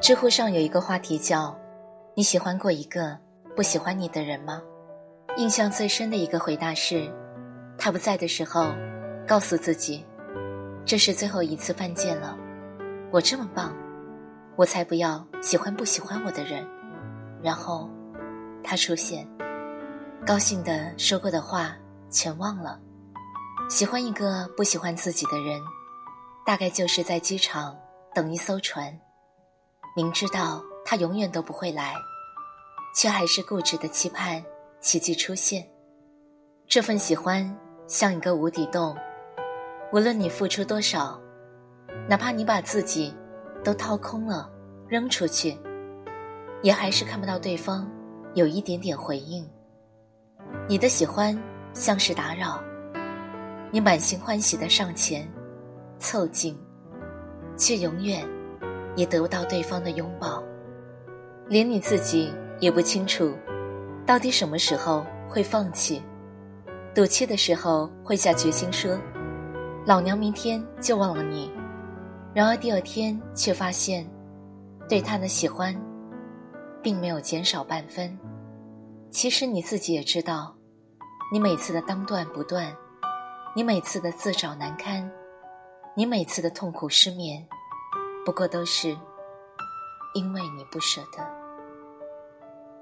知乎上有一个话题叫“你喜欢过一个不喜欢你的人吗？”印象最深的一个回答是：“他不在的时候，告诉自己，这是最后一次犯贱了。我这么棒，我才不要喜欢不喜欢我的人。”然后他出现，高兴的说过的话全忘了。喜欢一个不喜欢自己的人，大概就是在机场等一艘船。明知道他永远都不会来，却还是固执的期盼奇迹出现。这份喜欢像一个无底洞，无论你付出多少，哪怕你把自己都掏空了扔出去，也还是看不到对方有一点点回应。你的喜欢像是打扰，你满心欢喜的上前凑近，却永远。也得不到对方的拥抱，连你自己也不清楚，到底什么时候会放弃，赌气的时候会下决心说：“老娘明天就忘了你。”然而第二天却发现，对他的喜欢，并没有减少半分。其实你自己也知道，你每次的当断不断，你每次的自找难堪，你每次的痛苦失眠。不过都是因为你不舍得，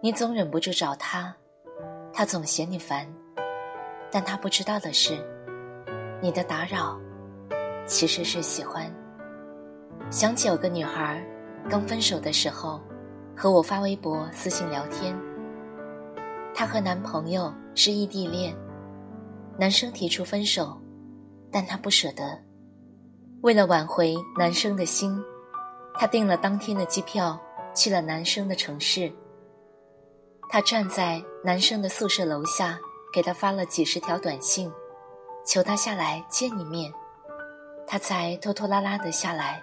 你总忍不住找他，他总嫌你烦，但他不知道的是，你的打扰其实是喜欢。想起有个女孩刚分手的时候，和我发微博、私信聊天。她和男朋友是异地恋，男生提出分手，但她不舍得。为了挽回男生的心，她订了当天的机票，去了男生的城市。她站在男生的宿舍楼下，给他发了几十条短信，求他下来见一面。他才拖拖拉拉的下来，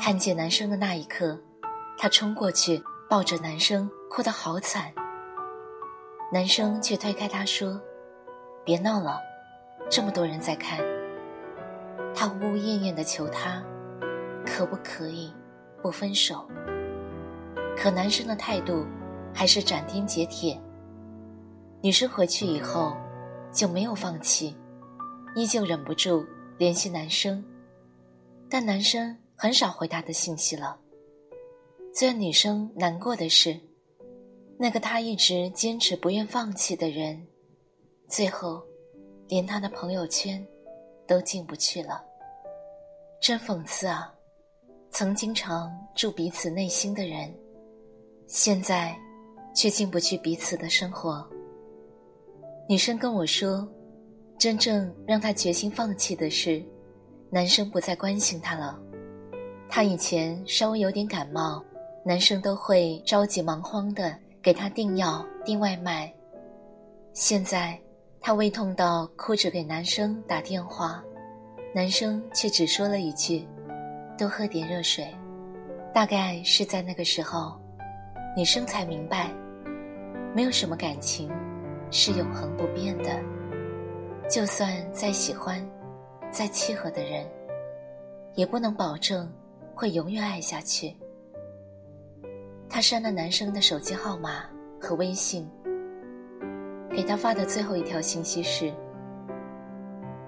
看见男生的那一刻，她冲过去抱着男生，哭得好惨。男生却推开她说：“别闹了，这么多人在看。”他呜呜咽咽的求他，可不可以不分手？可男生的态度还是斩钉截铁。女生回去以后就没有放弃，依旧忍不住联系男生，但男生很少回她的信息了。最让女生难过的是，那个她一直坚持不愿放弃的人，最后连他的朋友圈。都进不去了，真讽刺啊！曾经常住彼此内心的人，现在却进不去彼此的生活。女生跟我说，真正让她决心放弃的是，男生不再关心她了。她以前稍微有点感冒，男生都会着急忙慌的给她订药、订外卖，现在。她胃痛到哭着给男生打电话，男生却只说了一句：“多喝点热水。”大概是在那个时候，女生才明白，没有什么感情是永恒不变的，就算再喜欢、再契合的人，也不能保证会永远爱下去。她删了男生的手机号码和微信。给他发的最后一条信息是：“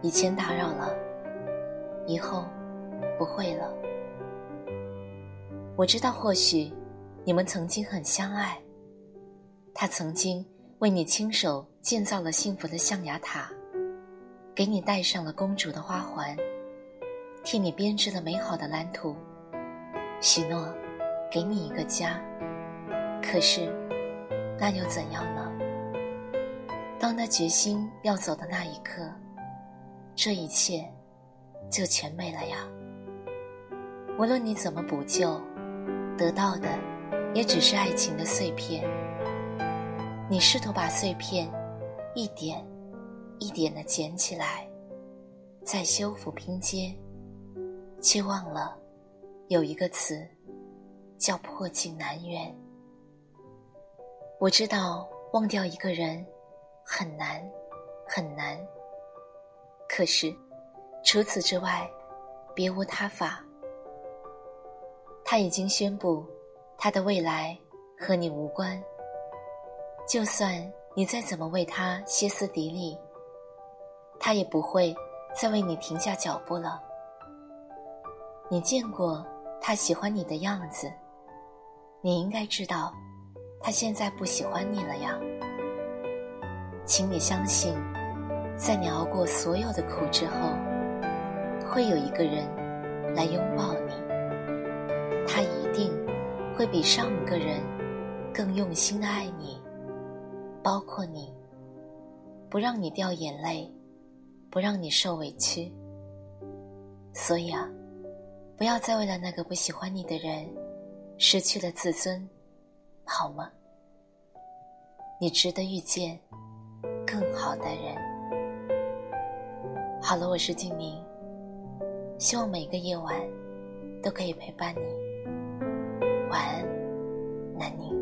以前打扰了，以后不会了。我知道，或许你们曾经很相爱。他曾经为你亲手建造了幸福的象牙塔，给你戴上了公主的花环，替你编织了美好的蓝图，许诺给你一个家。可是，那又怎样呢？”当他决心要走的那一刻，这一切就全没了呀。无论你怎么补救，得到的也只是爱情的碎片。你试图把碎片一点一点的捡起来，再修复拼接，却忘了有一个词叫破镜难圆。我知道忘掉一个人很难很难，可是除此之外别无他法。他已经宣布，他的未来和你无关。就算你再怎么为他歇斯底里，他也不会再为你停下脚步了。你见过他喜欢你的样子，你应该知道，他现在不喜欢你了呀。请你相信，在你熬过所有的苦之后，会有一个人来拥抱你。他一定会比上一个人更用心的爱你，包括你，不让你掉眼泪，不让你受委屈。所以啊，不要再为了那个不喜欢你的人失去了自尊，好吗？你值得遇见更好的人。好了，我是静宁，希望每个夜晚都可以陪伴你。晚安，南宁。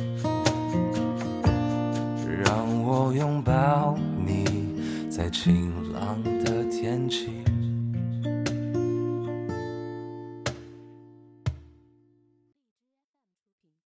拥抱你，在晴朗的天气。